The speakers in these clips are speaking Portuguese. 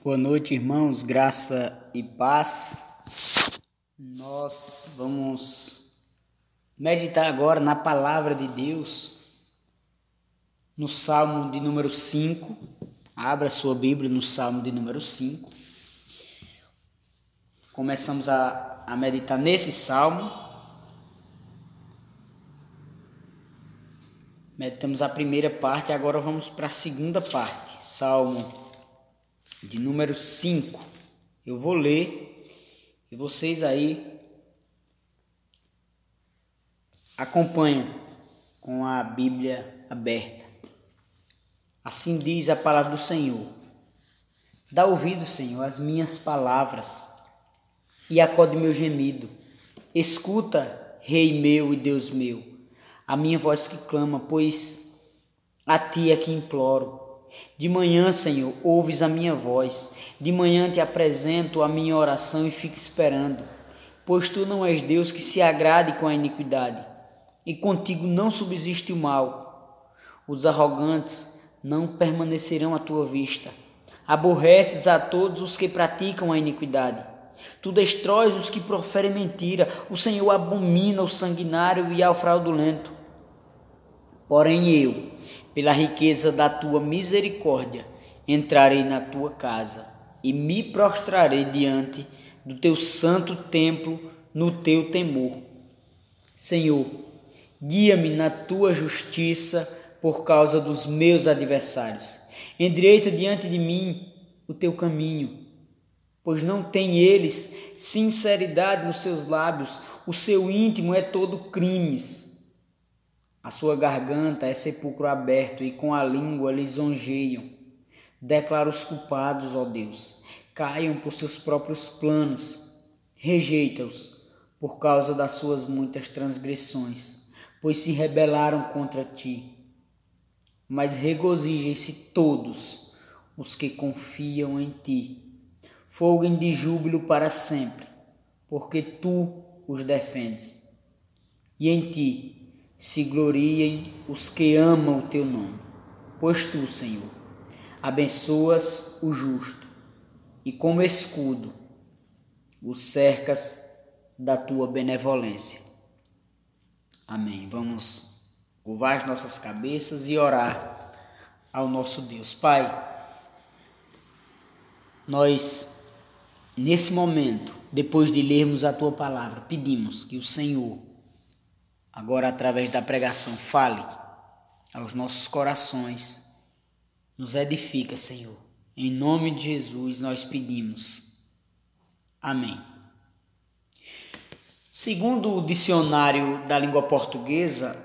Boa noite, irmãos, graça e paz. Nós vamos meditar agora na palavra de Deus, no Salmo de número 5. Abra sua Bíblia no Salmo de número 5. Começamos a, a meditar nesse salmo. Meditamos a primeira parte, agora vamos para a segunda parte. Salmo de número 5. Eu vou ler e vocês aí acompanham com a Bíblia aberta. Assim diz a palavra do Senhor. Dá ouvido, Senhor, às minhas palavras e acode meu gemido. Escuta, Rei meu e Deus meu, a minha voz que clama, pois a ti é que imploro. De manhã, Senhor, ouves a minha voz. De manhã te apresento a minha oração e fico esperando. Pois tu não és Deus que se agrade com a iniquidade, e contigo não subsiste o mal. Os arrogantes não permanecerão à tua vista. Aborreces a todos os que praticam a iniquidade. Tu destróis os que proferem mentira. O Senhor abomina o sanguinário e ao fraudulento. Porém eu, pela riqueza da tua misericórdia, entrarei na tua casa e me prostrarei diante do teu santo templo no teu temor. Senhor, guia-me na tua justiça por causa dos meus adversários. Endireita diante de mim o teu caminho, pois não tem eles sinceridade nos seus lábios, o seu íntimo é todo crimes. A sua garganta é sepulcro aberto e com a língua lisonjeiam. Declara os culpados, ó Deus, caiam por seus próprios planos. Rejeita-os por causa das suas muitas transgressões, pois se rebelaram contra ti. Mas regozijem-se todos os que confiam em ti. Folguem de júbilo para sempre, porque tu os defendes. E em ti se gloriem os que amam o teu nome. Pois tu, Senhor, abençoas o justo e como escudo o cercas da tua benevolência. Amém. Vamos curvar as nossas cabeças e orar ao nosso Deus. Pai, nós, nesse momento, depois de lermos a tua palavra, pedimos que o Senhor agora através da pregação, fale aos nossos corações, nos edifica, Senhor. Em nome de Jesus nós pedimos. Amém. Segundo o dicionário da língua portuguesa,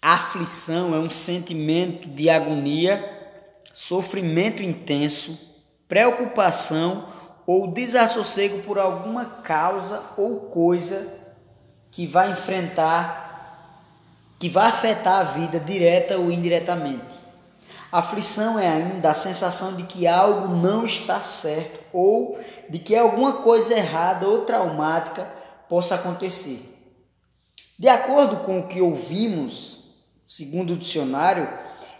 aflição é um sentimento de agonia, sofrimento intenso, preocupação ou desassossego por alguma causa ou coisa que vai enfrentar, que vai afetar a vida direta ou indiretamente. aflição é ainda a sensação de que algo não está certo ou de que alguma coisa errada ou traumática possa acontecer. De acordo com o que ouvimos, segundo o dicionário,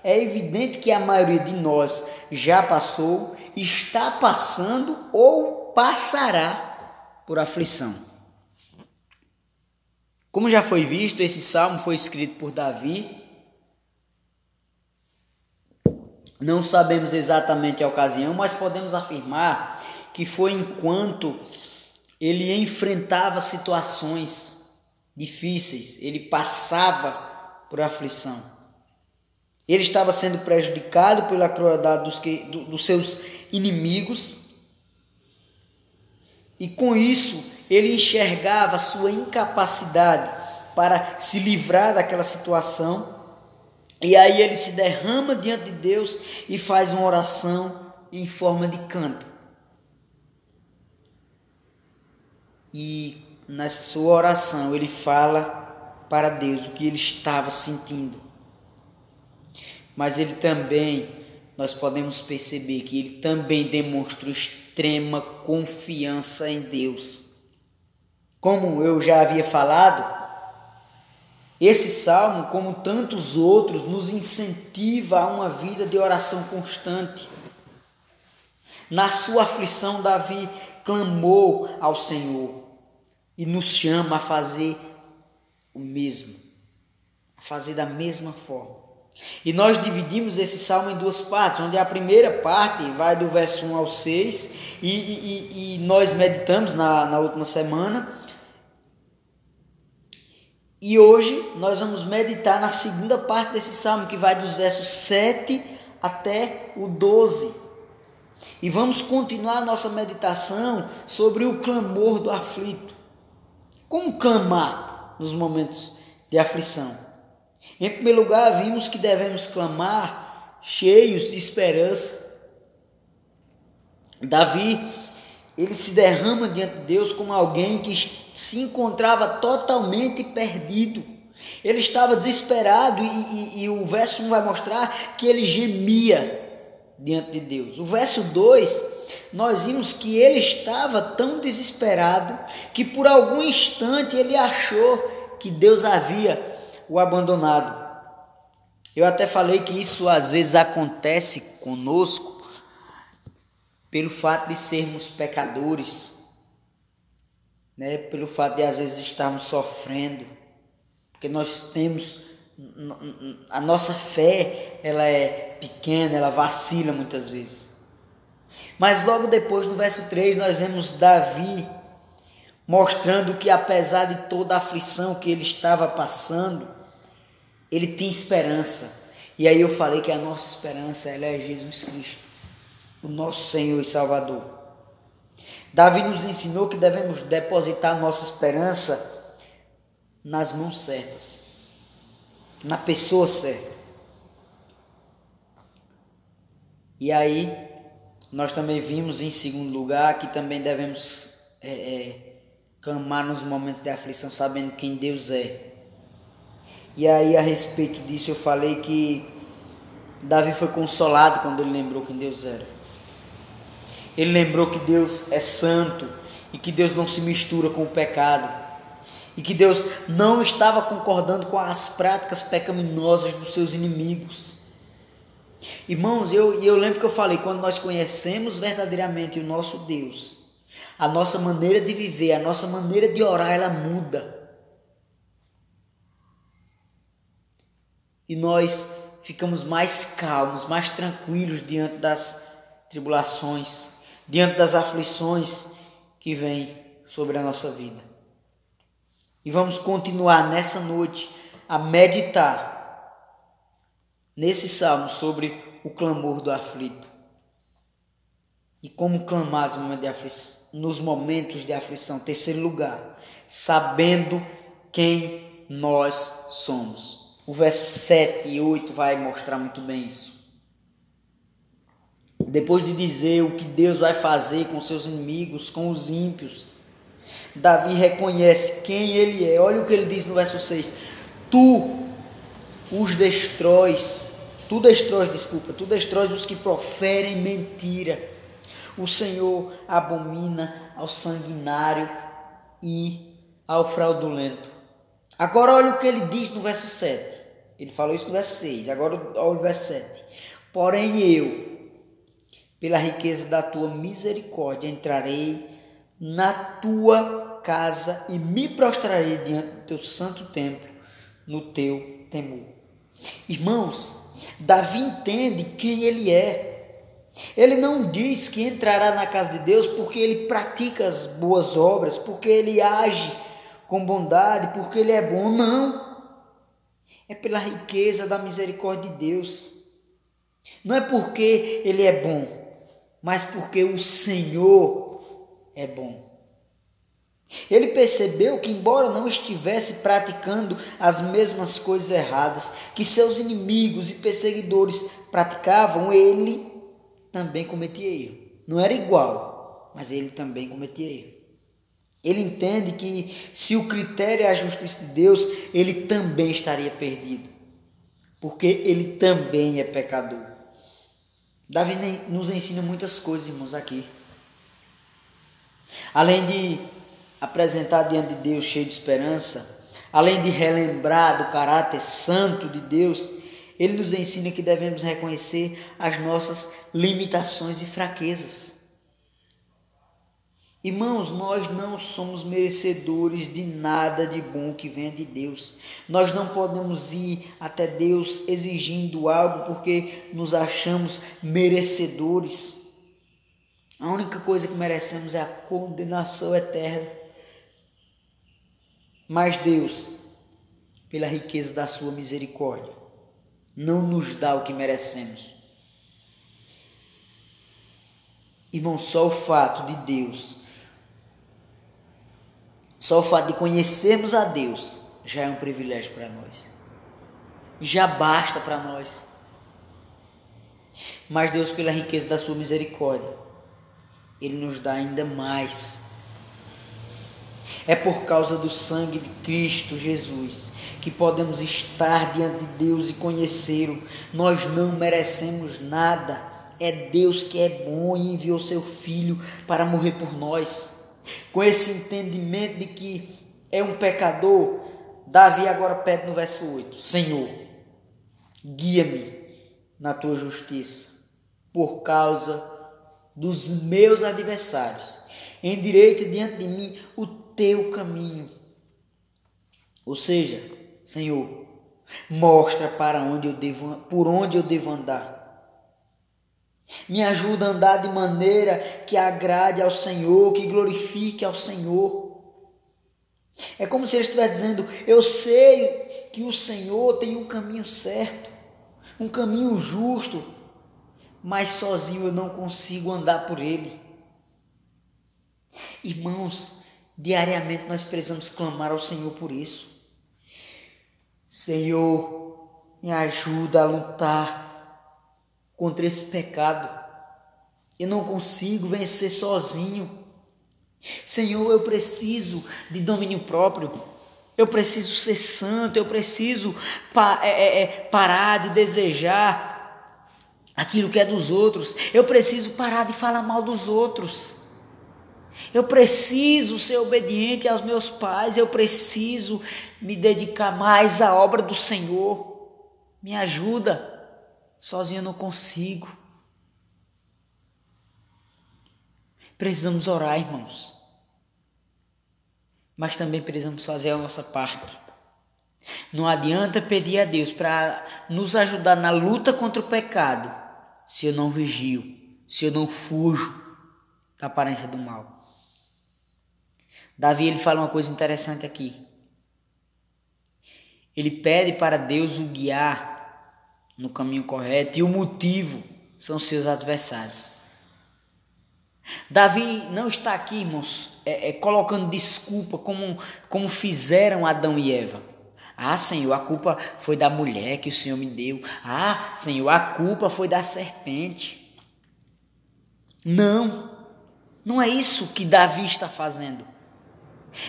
é evidente que a maioria de nós já passou, está passando ou passará por aflição. Como já foi visto, esse salmo foi escrito por Davi. Não sabemos exatamente a ocasião, mas podemos afirmar que foi enquanto ele enfrentava situações difíceis, ele passava por aflição. Ele estava sendo prejudicado pela crueldade dos, que, dos seus inimigos, e com isso ele enxergava sua incapacidade para se livrar daquela situação. E aí ele se derrama diante de Deus e faz uma oração em forma de canto. E nessa sua oração ele fala para Deus o que ele estava sentindo. Mas ele também, nós podemos perceber que ele também demonstra extrema confiança em Deus. Como eu já havia falado, esse salmo, como tantos outros, nos incentiva a uma vida de oração constante. Na sua aflição, Davi clamou ao Senhor e nos chama a fazer o mesmo, a fazer da mesma forma. E nós dividimos esse salmo em duas partes, onde a primeira parte vai do verso 1 ao 6, e, e, e nós meditamos na, na última semana. E hoje nós vamos meditar na segunda parte desse salmo, que vai dos versos 7 até o 12. E vamos continuar nossa meditação sobre o clamor do aflito. Como clamar nos momentos de aflição? Em primeiro lugar, vimos que devemos clamar cheios de esperança. Davi, ele se derrama diante de Deus como alguém que se encontrava totalmente perdido. Ele estava desesperado e, e, e, o verso 1 vai mostrar que ele gemia diante de Deus. O verso 2, nós vimos que ele estava tão desesperado que por algum instante ele achou que Deus havia o abandonado. Eu até falei que isso às vezes acontece conosco pelo fato de sermos pecadores, né? pelo fato de às vezes estarmos sofrendo, porque nós temos a nossa fé, ela é pequena, ela vacila muitas vezes. Mas logo depois, no verso 3, nós vemos Davi mostrando que apesar de toda a aflição que ele estava passando, ele tinha esperança. E aí eu falei que a nossa esperança ela é Jesus Cristo, o nosso Senhor e Salvador. Davi nos ensinou que devemos depositar nossa esperança nas mãos certas, na pessoa certa. E aí, nós também vimos em segundo lugar que também devemos é, é, clamar nos momentos de aflição, sabendo quem Deus é e aí, a respeito disso, eu falei que Davi foi consolado quando ele lembrou quem Deus era. Ele lembrou que Deus é santo e que Deus não se mistura com o pecado. E que Deus não estava concordando com as práticas pecaminosas dos seus inimigos. Irmãos, eu, eu lembro que eu falei, quando nós conhecemos verdadeiramente o nosso Deus, a nossa maneira de viver, a nossa maneira de orar, ela muda. e nós ficamos mais calmos, mais tranquilos diante das tribulações, diante das aflições que vêm sobre a nossa vida. E vamos continuar nessa noite a meditar nesse salmo sobre o clamor do aflito. E como clamar nos momentos de aflição. Terceiro lugar, sabendo quem nós somos. O verso 7 e 8 vai mostrar muito bem isso. Depois de dizer o que Deus vai fazer com seus inimigos, com os ímpios, Davi reconhece quem ele é. Olha o que ele diz no verso 6: Tu os destróis, tu destróis, desculpa, tu destróis os que proferem mentira. O Senhor abomina ao sanguinário e ao fraudulento. Agora olha o que ele diz no verso 7. Ele falou isso no verso 6. Agora olha o verso 7. Porém eu, pela riqueza da tua misericórdia, entrarei na tua casa e me prostrarei diante do teu santo templo, no teu temor. Irmãos, Davi entende quem ele é. Ele não diz que entrará na casa de Deus porque ele pratica as boas obras, porque ele age com bondade, porque Ele é bom. Não. É pela riqueza da misericórdia de Deus. Não é porque Ele é bom, mas porque o Senhor é bom. Ele percebeu que, embora não estivesse praticando as mesmas coisas erradas que seus inimigos e perseguidores praticavam, ele também cometia erro. Não era igual, mas ele também cometia erro. Ele entende que se o critério é a justiça de Deus, ele também estaria perdido, porque ele também é pecador. Davi nos ensina muitas coisas, irmãos, aqui. Além de apresentar diante de Deus cheio de esperança, além de relembrar do caráter santo de Deus, ele nos ensina que devemos reconhecer as nossas limitações e fraquezas. Irmãos, nós não somos merecedores de nada de bom que venha de Deus. Nós não podemos ir até Deus exigindo algo porque nos achamos merecedores. A única coisa que merecemos é a condenação eterna. Mas Deus, pela riqueza da sua misericórdia, não nos dá o que merecemos. Irmão, só o fato de Deus só o fato de conhecermos a Deus já é um privilégio para nós. Já basta para nós. Mas Deus, pela riqueza da sua misericórdia, Ele nos dá ainda mais. É por causa do sangue de Cristo Jesus que podemos estar diante de Deus e conhecê-lo. Nós não merecemos nada. É Deus que é bom e enviou seu Filho para morrer por nós com esse entendimento de que é um pecador, Davi agora pede no verso 8: Senhor, guia-me na tua justiça, por causa dos meus adversários. Endireita diante de mim o teu caminho. Ou seja, Senhor, mostra para onde eu devo, por onde eu devo andar me ajuda a andar de maneira que agrade ao Senhor, que glorifique ao Senhor. É como se ele estivesse dizendo: Eu sei que o Senhor tem um caminho certo, um caminho justo, mas sozinho eu não consigo andar por ele. Irmãos, diariamente nós precisamos clamar ao Senhor por isso. Senhor, me ajuda a lutar contra esse pecado. Eu não consigo vencer sozinho. Senhor, eu preciso de domínio próprio. Eu preciso ser santo. Eu preciso pa é, é, é, parar de desejar aquilo que é dos outros. Eu preciso parar de falar mal dos outros. Eu preciso ser obediente aos meus pais. Eu preciso me dedicar mais à obra do Senhor. Me ajuda. Sozinho eu não consigo. Precisamos orar, irmãos. Mas também precisamos fazer a nossa parte. Não adianta pedir a Deus para nos ajudar na luta contra o pecado se eu não vigio, se eu não fujo da aparência do mal. Davi ele fala uma coisa interessante aqui. Ele pede para Deus o guiar no caminho correto e o motivo são seus adversários. Davi não está aqui, irmãos, é, é, colocando desculpa como, como fizeram Adão e Eva. Ah, Senhor, a culpa foi da mulher que o Senhor me deu. Ah, Senhor, a culpa foi da serpente. Não, não é isso que Davi está fazendo.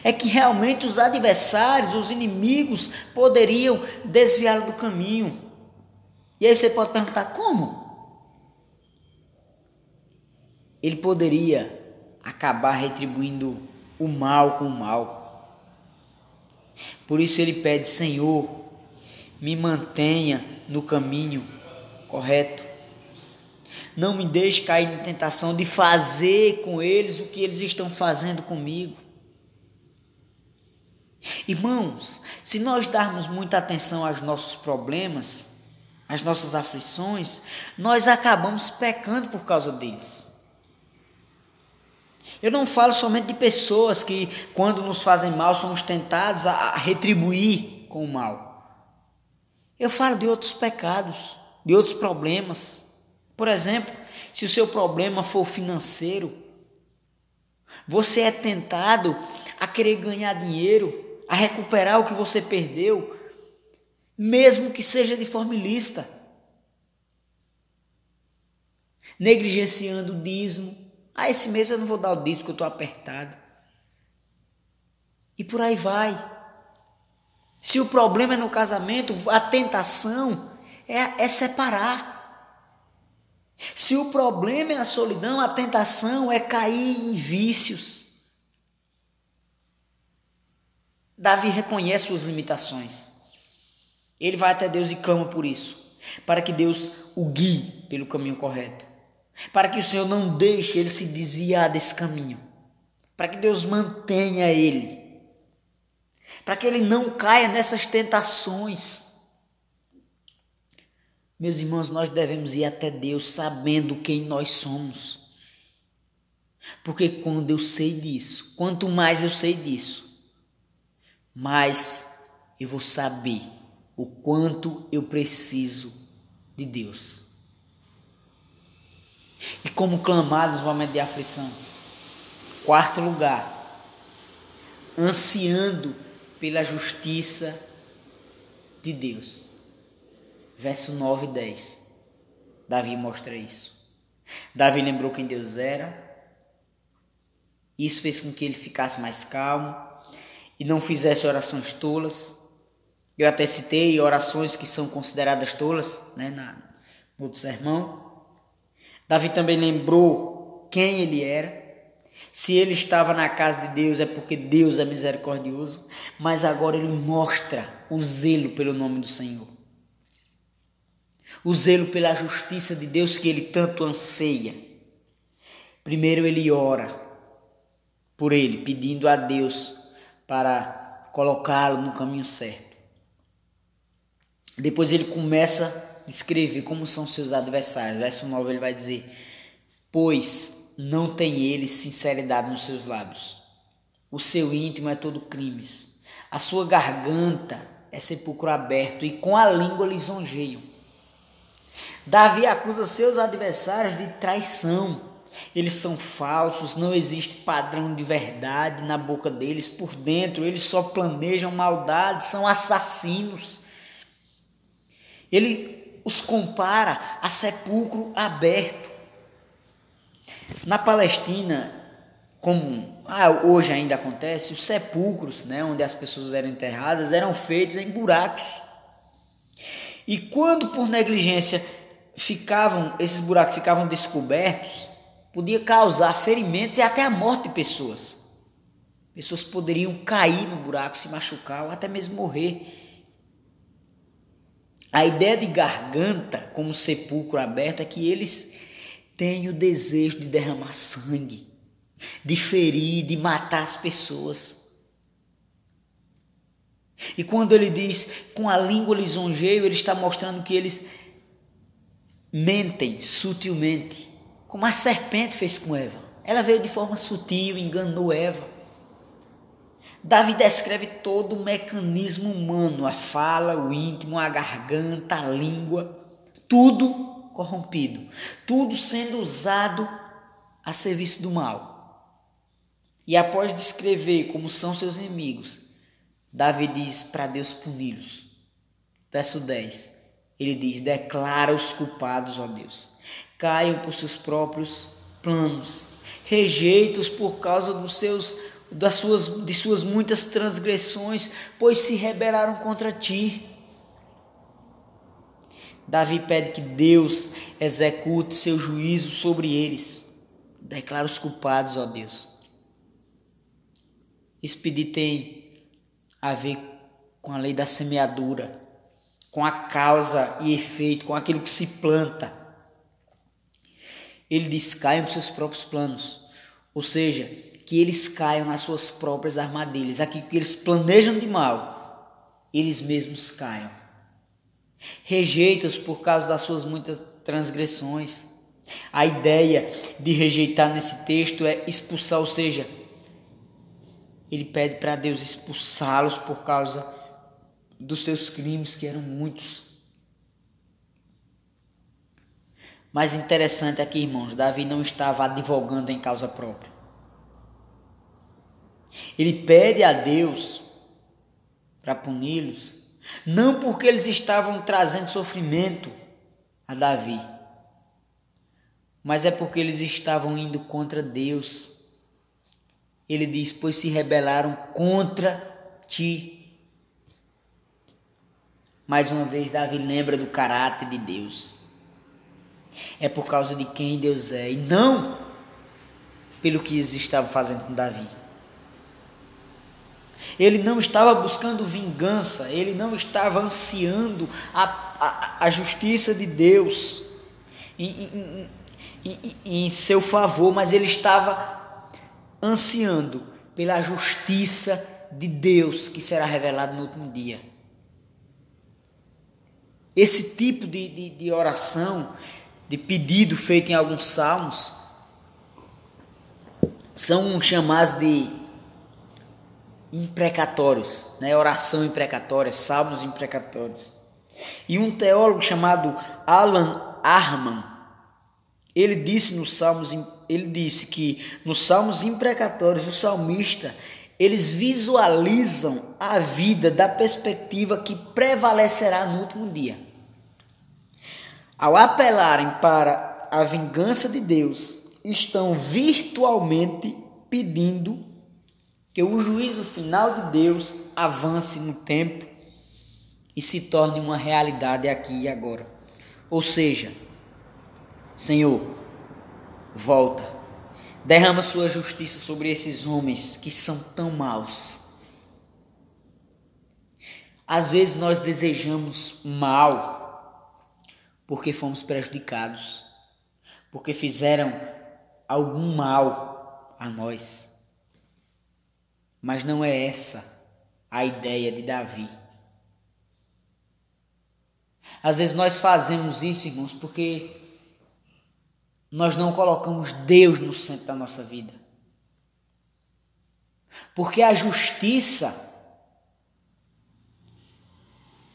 É que realmente os adversários, os inimigos, poderiam desviá-lo do caminho. E aí você pode perguntar: como? Ele poderia acabar retribuindo o mal com o mal. Por isso ele pede: Senhor, me mantenha no caminho correto. Não me deixe cair na tentação de fazer com eles o que eles estão fazendo comigo. Irmãos, se nós darmos muita atenção aos nossos problemas, as nossas aflições, nós acabamos pecando por causa deles. Eu não falo somente de pessoas que, quando nos fazem mal, somos tentados a retribuir com o mal. Eu falo de outros pecados, de outros problemas. Por exemplo, se o seu problema for financeiro, você é tentado a querer ganhar dinheiro, a recuperar o que você perdeu, mesmo que seja de forma ilícita, negligenciando o dízimo. Ah, esse mês eu não vou dar o dízimo porque eu estou apertado. E por aí vai. Se o problema é no casamento, a tentação é, é separar. Se o problema é a solidão, a tentação é cair em vícios. Davi reconhece suas limitações. Ele vai até Deus e clama por isso. para que Deus o guie pelo caminho correto, para que o Senhor não deixe ele se desviar desse caminho, para que Deus mantenha ele, para que ele não caia nessas tentações. Meus irmãos, nós devemos ir até Deus sabendo quem nós somos. Porque quando eu sei disso, quanto mais eu sei disso, mais eu vou saber o quanto eu preciso de Deus. E como clamar nos momentos de aflição. Quarto lugar, ansiando pela justiça de Deus. Verso 9 e 10. Davi mostra isso. Davi lembrou quem Deus era. Isso fez com que ele ficasse mais calmo e não fizesse orações tolas. Eu até citei orações que são consideradas tolas, né, na, no outro sermão. Davi também lembrou quem ele era. Se ele estava na casa de Deus é porque Deus é misericordioso, mas agora ele mostra o zelo pelo nome do Senhor. O zelo pela justiça de Deus que ele tanto anseia. Primeiro ele ora por ele, pedindo a Deus para colocá-lo no caminho certo. Depois ele começa a descrever como são seus adversários. Verso 9 ele vai dizer: Pois não tem ele sinceridade nos seus lábios. O seu íntimo é todo crimes. A sua garganta é sepulcro aberto e com a língua lisonjeiam. Davi acusa seus adversários de traição eles são falsos, não existe padrão de verdade na boca deles, por dentro eles só planejam maldade, são assassinos. Ele os compara a sepulcro aberto. Na Palestina, como ah, hoje ainda acontece, os sepulcros, né, onde as pessoas eram enterradas, eram feitos em buracos. E quando por negligência ficavam, esses buracos ficavam descobertos, podia causar ferimentos e até a morte de pessoas. Pessoas poderiam cair no buraco, se machucar ou até mesmo morrer. A ideia de garganta como sepulcro aberto é que eles têm o desejo de derramar sangue, de ferir, de matar as pessoas. E quando ele diz com a língua lisonjeio, ele está mostrando que eles mentem sutilmente como a serpente fez com Eva. Ela veio de forma sutil, enganou Eva. Davi descreve todo o mecanismo humano, a fala, o íntimo, a garganta, a língua, tudo corrompido, tudo sendo usado a serviço do mal. E após descrever como são seus inimigos, Davi diz para Deus puni-los. Verso 10. Ele diz: Declara os culpados, ó Deus caiam por seus próprios planos, rejeitos por causa dos seus das suas de suas muitas transgressões, pois se rebelaram contra ti. Davi pede que Deus execute seu juízo sobre eles. Declara os culpados, ó Deus. Esse pedido tem a ver com a lei da semeadura, com a causa e efeito, com aquilo que se planta. Ele diz: caiam seus próprios planos. Ou seja, que eles caiam nas suas próprias armadilhas. Aquilo que eles planejam de mal, eles mesmos caiam. Rejeita-os por causa das suas muitas transgressões. A ideia de rejeitar nesse texto é expulsar, ou seja, ele pede para Deus expulsá-los por causa dos seus crimes, que eram muitos. Mas interessante aqui, irmãos, Davi não estava advogando em causa própria. Ele pede a Deus para puni-los, não porque eles estavam trazendo sofrimento a Davi, mas é porque eles estavam indo contra Deus. Ele diz: Pois se rebelaram contra ti. Mais uma vez, Davi lembra do caráter de Deus é por causa de quem Deus é e não pelo que eles estavam fazendo com Davi. Ele não estava buscando vingança, ele não estava ansiando a, a, a justiça de Deus em, em, em, em seu favor, mas ele estava ansiando pela justiça de Deus que será revelada no último dia. Esse tipo de, de, de oração, de pedido feito em alguns salmos, são chamados de imprecatórios, né? oração imprecatória, salmos imprecatórios. E um teólogo chamado Alan Arman, ele disse nos salmos, ele disse que nos salmos imprecatórios o salmista eles visualizam a vida da perspectiva que prevalecerá no último dia. Ao apelarem para a vingança de Deus, estão virtualmente pedindo que o juízo final de Deus avance no tempo e se torne uma realidade aqui e agora. Ou seja, Senhor, volta, derrama sua justiça sobre esses homens que são tão maus. Às vezes nós desejamos mal porque fomos prejudicados, porque fizeram algum mal a nós. Mas não é essa a ideia de Davi. Às vezes nós fazemos isso, irmãos, porque nós não colocamos Deus no centro da nossa vida. Porque a justiça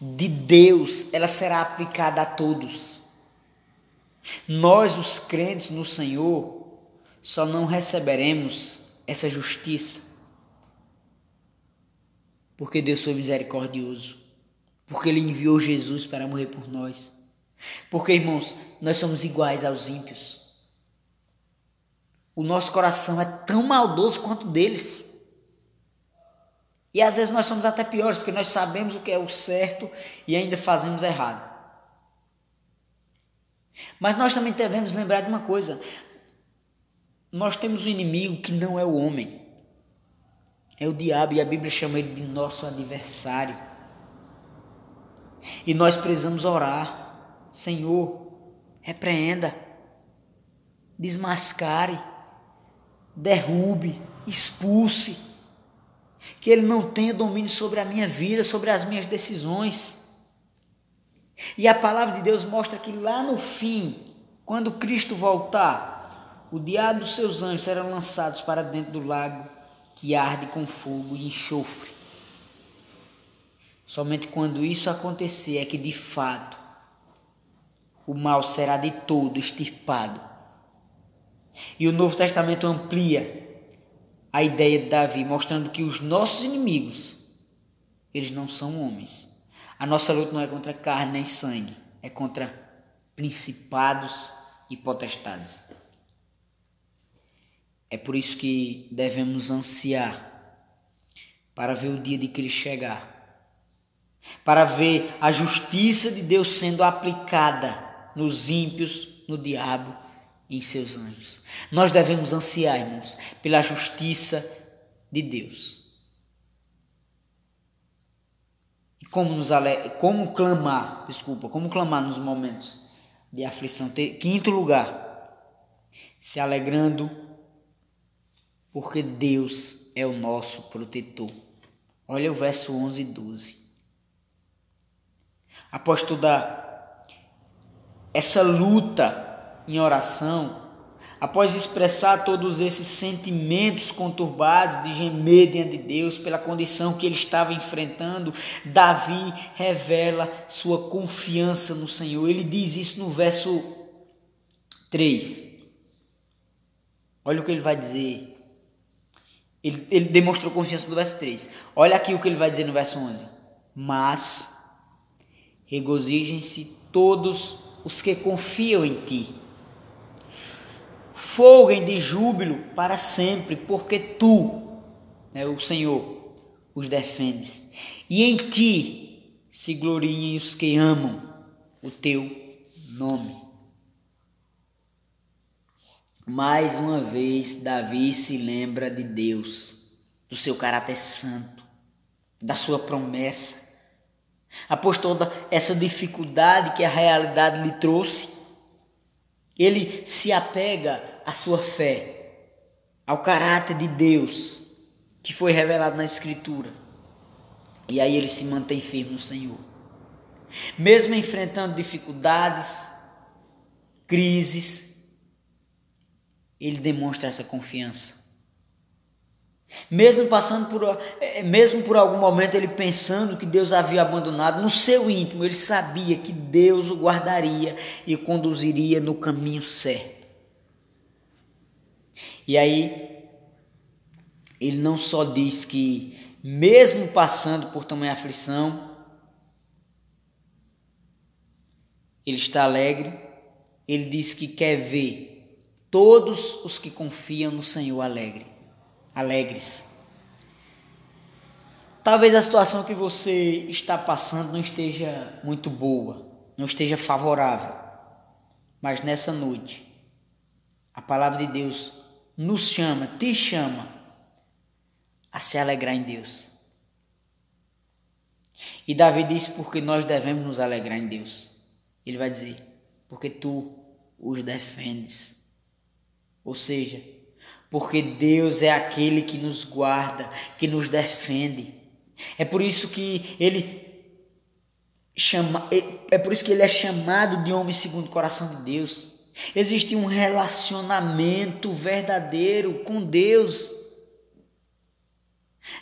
de Deus, ela será aplicada a todos. Nós, os crentes no Senhor, só não receberemos essa justiça porque Deus foi misericordioso, porque Ele enviou Jesus para morrer por nós. Porque, irmãos, nós somos iguais aos ímpios. O nosso coração é tão maldoso quanto deles. E às vezes nós somos até piores, porque nós sabemos o que é o certo e ainda fazemos errado. Mas nós também devemos lembrar de uma coisa: nós temos um inimigo que não é o homem. É o diabo e a Bíblia chama ele de nosso adversário. E nós precisamos orar. Senhor, repreenda, desmascare, derrube, expulse. Que ele não tenha domínio sobre a minha vida, sobre as minhas decisões. E a palavra de Deus mostra que lá no fim, quando Cristo voltar, o diabo e seus anjos serão lançados para dentro do lago que arde com fogo e enxofre. Somente quando isso acontecer é que de fato o mal será de todo extirpado. E o Novo Testamento amplia a ideia de Davi, mostrando que os nossos inimigos, eles não são homens. A nossa luta não é contra carne nem sangue, é contra principados e potestades. É por isso que devemos ansiar para ver o dia de Cristo chegar, para ver a justiça de Deus sendo aplicada nos ímpios, no diabo e em seus anjos. Nós devemos ansiar, irmãos, pela justiça de Deus. E como nos ale... como clamar, desculpa, como clamar nos momentos de aflição. Quinto lugar, se alegrando porque Deus é o nosso protetor. Olha o verso 11 e 12. Após toda essa luta em oração, após expressar todos esses sentimentos conturbados de gemer diante de Deus pela condição que ele estava enfrentando, Davi revela sua confiança no Senhor. Ele diz isso no verso 3. Olha o que ele vai dizer ele, ele demonstrou confiança no verso 3. Olha aqui o que ele vai dizer no verso 11. Mas regozijem-se todos os que confiam em ti. Folguem de júbilo para sempre, porque tu, né, o Senhor, os defendes. E em ti se gloriem os que amam o teu nome. Mais uma vez, Davi se lembra de Deus, do seu caráter santo, da sua promessa. após toda essa dificuldade que a realidade lhe trouxe, ele se apega à sua fé, ao caráter de Deus que foi revelado na Escritura. E aí ele se mantém firme no Senhor. Mesmo enfrentando dificuldades, crises, ele demonstra essa confiança. Mesmo passando por, mesmo por algum momento ele pensando que Deus havia abandonado, no seu íntimo ele sabia que Deus o guardaria e conduziria no caminho certo. E aí, ele não só diz que, mesmo passando por tamanha aflição, ele está alegre, ele diz que quer ver todos os que confiam no Senhor alegre alegres. Talvez a situação que você está passando não esteja muito boa, não esteja favorável, mas nessa noite, a palavra de Deus nos chama, te chama a se alegrar em Deus. E Davi diz porque nós devemos nos alegrar em Deus. Ele vai dizer, porque tu os defendes. Ou seja, porque Deus é aquele que nos guarda, que nos defende. É por isso que ele chama, é, é por isso que ele é chamado de homem segundo o coração de Deus. Existe um relacionamento verdadeiro com Deus.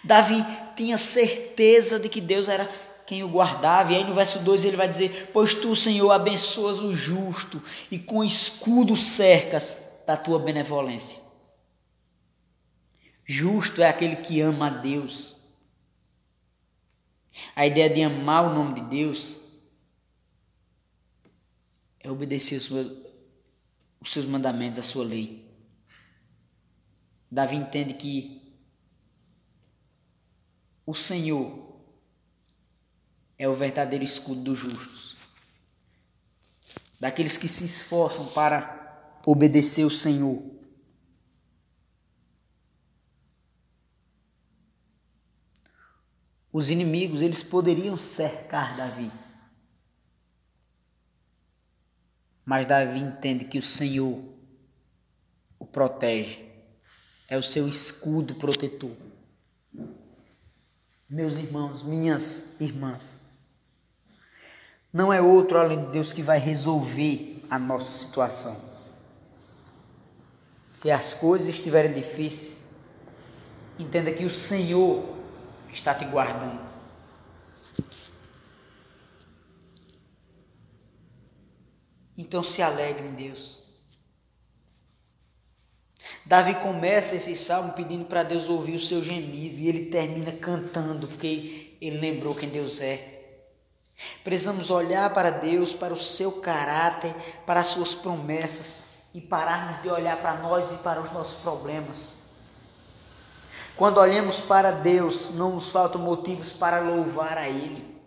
Davi tinha certeza de que Deus era quem o guardava. E aí no verso 2 ele vai dizer: Pois tu, Senhor, abençoas o justo e com escudo cercas da tua benevolência. Justo é aquele que ama a Deus. A ideia de amar o nome de Deus é obedecer os seus, os seus mandamentos, a sua lei. Davi entende que o Senhor é o verdadeiro escudo dos justos, daqueles que se esforçam para obedecer o Senhor. Os inimigos, eles poderiam cercar Davi. Mas Davi entende que o Senhor o protege. É o seu escudo protetor. Meus irmãos, minhas irmãs, não é outro além de Deus que vai resolver a nossa situação. Se as coisas estiverem difíceis, entenda que o Senhor está te guardando. Então se alegre em Deus. Davi começa esse salmo pedindo para Deus ouvir o seu gemido e ele termina cantando porque ele lembrou quem Deus é. Precisamos olhar para Deus, para o seu caráter, para as suas promessas e pararmos de olhar para nós e para os nossos problemas. Quando olhamos para Deus, não nos faltam motivos para louvar a Ele.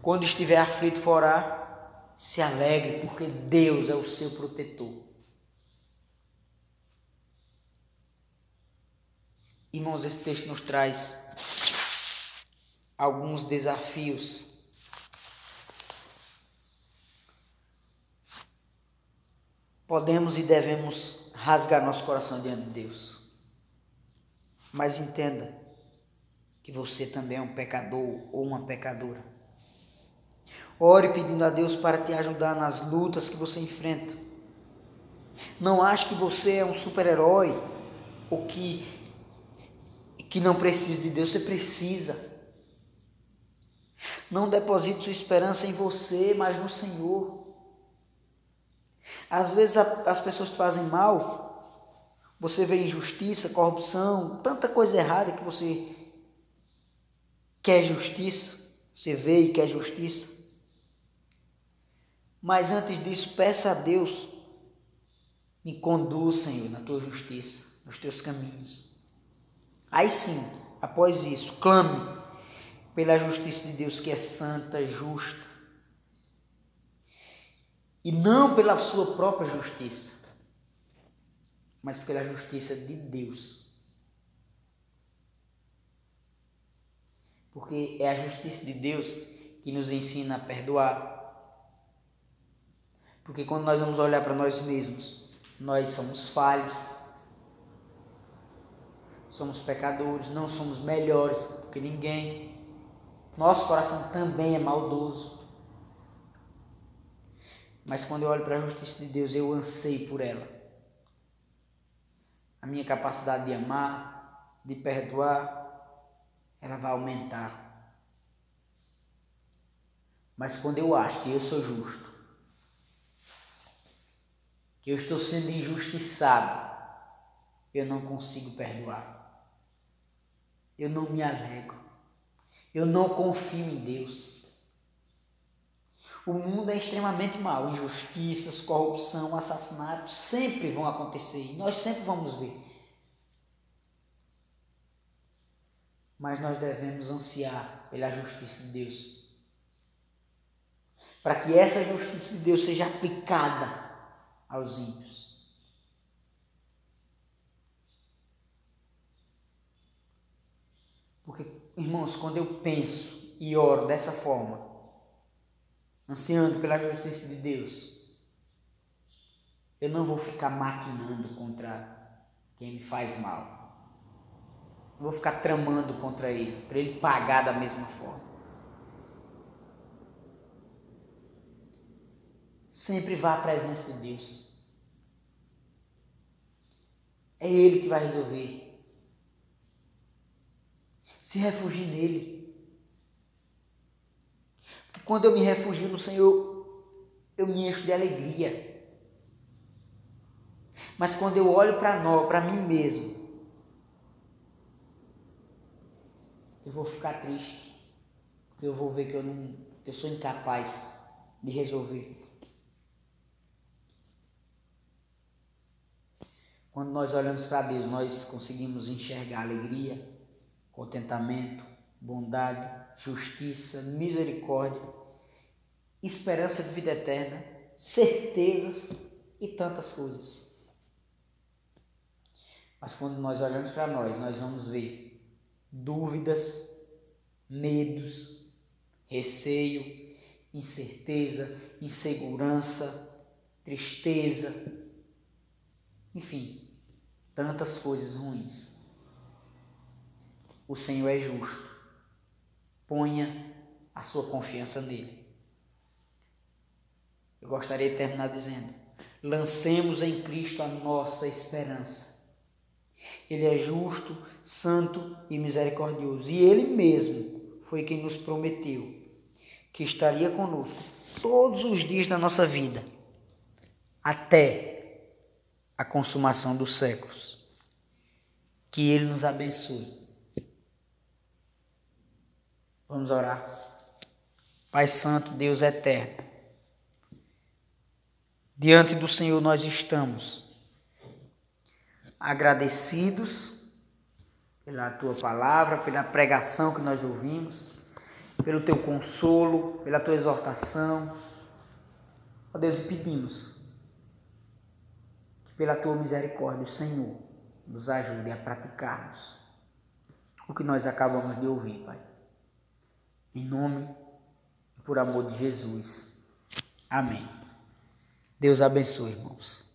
Quando estiver aflito fora, se alegre, porque Deus é o seu protetor. Irmãos, esse texto nos traz alguns desafios. Podemos e devemos rasgar nosso coração diante de Deus. Mas entenda que você também é um pecador ou uma pecadora. Ore pedindo a Deus para te ajudar nas lutas que você enfrenta. Não ache que você é um super-herói ou que, que não precisa de Deus. Você precisa. Não deposite sua esperança em você, mas no Senhor. Às vezes as pessoas te fazem mal você vê injustiça, corrupção, tanta coisa errada que você quer justiça, você vê e quer justiça. Mas antes disso, peça a Deus, me conduz, Senhor, na tua justiça, nos teus caminhos. Aí sim, após isso, clame pela justiça de Deus que é santa, justa, e não pela sua própria justiça mas pela justiça de Deus. Porque é a justiça de Deus que nos ensina a perdoar. Porque quando nós vamos olhar para nós mesmos, nós somos falhos, somos pecadores, não somos melhores que ninguém. Nosso coração também é maldoso. Mas quando eu olho para a justiça de Deus, eu anseio por ela. A minha capacidade de amar, de perdoar, ela vai aumentar. Mas quando eu acho que eu sou justo, que eu estou sendo injustiçado, eu não consigo perdoar. Eu não me alegro. Eu não confio em Deus. O mundo é extremamente mau. Injustiças, corrupção, assassinatos sempre vão acontecer e nós sempre vamos ver. Mas nós devemos ansiar pela justiça de Deus. Para que essa justiça de Deus seja aplicada aos ímpios. Porque, irmãos, quando eu penso e oro dessa forma, ansiando pela justiça de Deus, eu não vou ficar maquinando contra quem me faz mal. Não vou ficar tramando contra ele, para ele pagar da mesma forma. Sempre vá à presença de Deus. É Ele que vai resolver. Se refugie nele. Quando eu me refugio no Senhor, eu me encho de alegria. Mas quando eu olho para nós, para mim mesmo, eu vou ficar triste, porque eu vou ver que eu não, que eu sou incapaz de resolver. Quando nós olhamos para Deus, nós conseguimos enxergar alegria, contentamento, bondade, justiça, misericórdia, esperança de vida eterna, certezas e tantas coisas. Mas quando nós olhamos para nós, nós vamos ver dúvidas, medos, receio, incerteza, insegurança, tristeza, enfim, tantas coisas ruins. O Senhor é justo Ponha a sua confiança nele. Eu gostaria de terminar dizendo: lancemos em Cristo a nossa esperança. Ele é justo, santo e misericordioso, e ele mesmo foi quem nos prometeu que estaria conosco todos os dias da nossa vida, até a consumação dos séculos. Que ele nos abençoe Vamos orar. Pai Santo, Deus eterno, diante do Senhor nós estamos agradecidos pela tua palavra, pela pregação que nós ouvimos, pelo teu consolo, pela tua exortação. Ó Deus, pedimos que pela tua misericórdia o Senhor nos ajude a praticarmos o que nós acabamos de ouvir, Pai. Em nome e por amor de Jesus. Amém. Deus abençoe, irmãos.